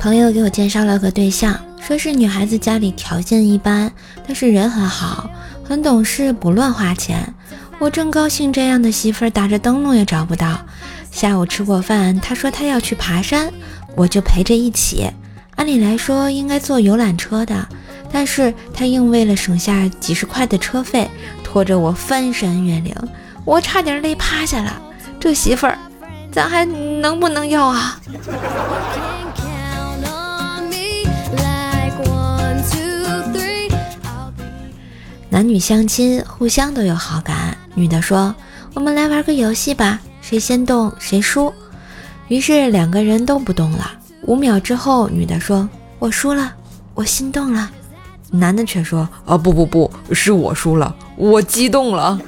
朋友给我介绍了个对象，说是女孩子家里条件一般，但是人很好，很懂事，不乱花钱。我正高兴，这样的媳妇儿打着灯笼也找不到。下午吃过饭，他说他要去爬山，我就陪着一起。按理来说应该坐游览车的，但是他硬为了省下几十块的车费，拖着我翻山越岭，我差点累趴下了。这媳妇儿，咱还能不能要啊？男女相亲，互相都有好感。女的说：“我们来玩个游戏吧，谁先动谁输。”于是两个人都不动了。五秒之后，女的说：“我输了，我心动了。”男的却说：“啊，不不不，是我输了，我激动了。”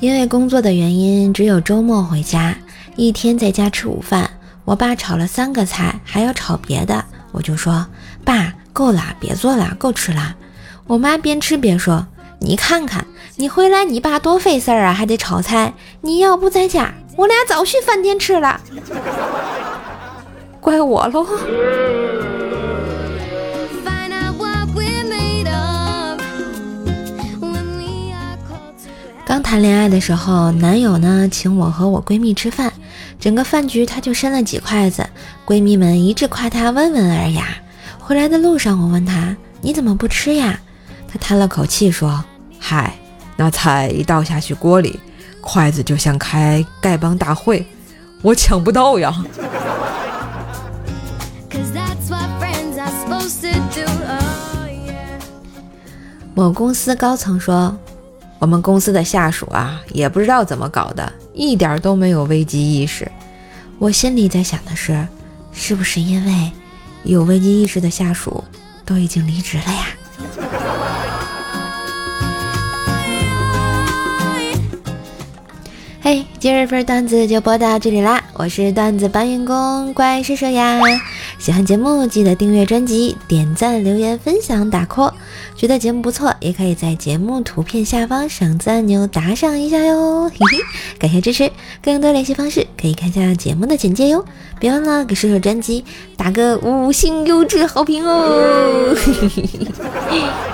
因为工作的原因，只有周末回家，一天在家吃午饭。我爸炒了三个菜，还要炒别的，我就说：“爸，够了，别做了，够吃了。”我妈边吃边说：“你看看，你回来，你爸多费事儿啊，还得炒菜。你要不在家，我俩早去饭店吃了。”怪我喽。刚谈恋爱的时候，男友呢请我和我闺蜜吃饭。整个饭局，他就伸了几筷子，闺蜜们一致夸他温文尔雅。回来的路上，我问他：“你怎么不吃呀？”他叹了口气说：“嗨，那菜一倒下去锅里，筷子就像开丐帮大会，我抢不到呀。”某公司高层说：“我们公司的下属啊，也不知道怎么搞的。”一点都没有危机意识，我心里在想的是，是不是因为有危机意识的下属都已经离职了呀？今日份段子就播到这里啦，我是段子搬运工怪兽兽呀。喜欢节目记得订阅专辑、点赞、留言、分享、打 call。觉得节目不错，也可以在节目图片下方赏赞按钮打赏一下哟，嘿嘿，感谢支持。更多联系方式可以看下节目的简介哟。别忘了给射手专辑打个五星优质好评哦，嘿嘿嘿嘿。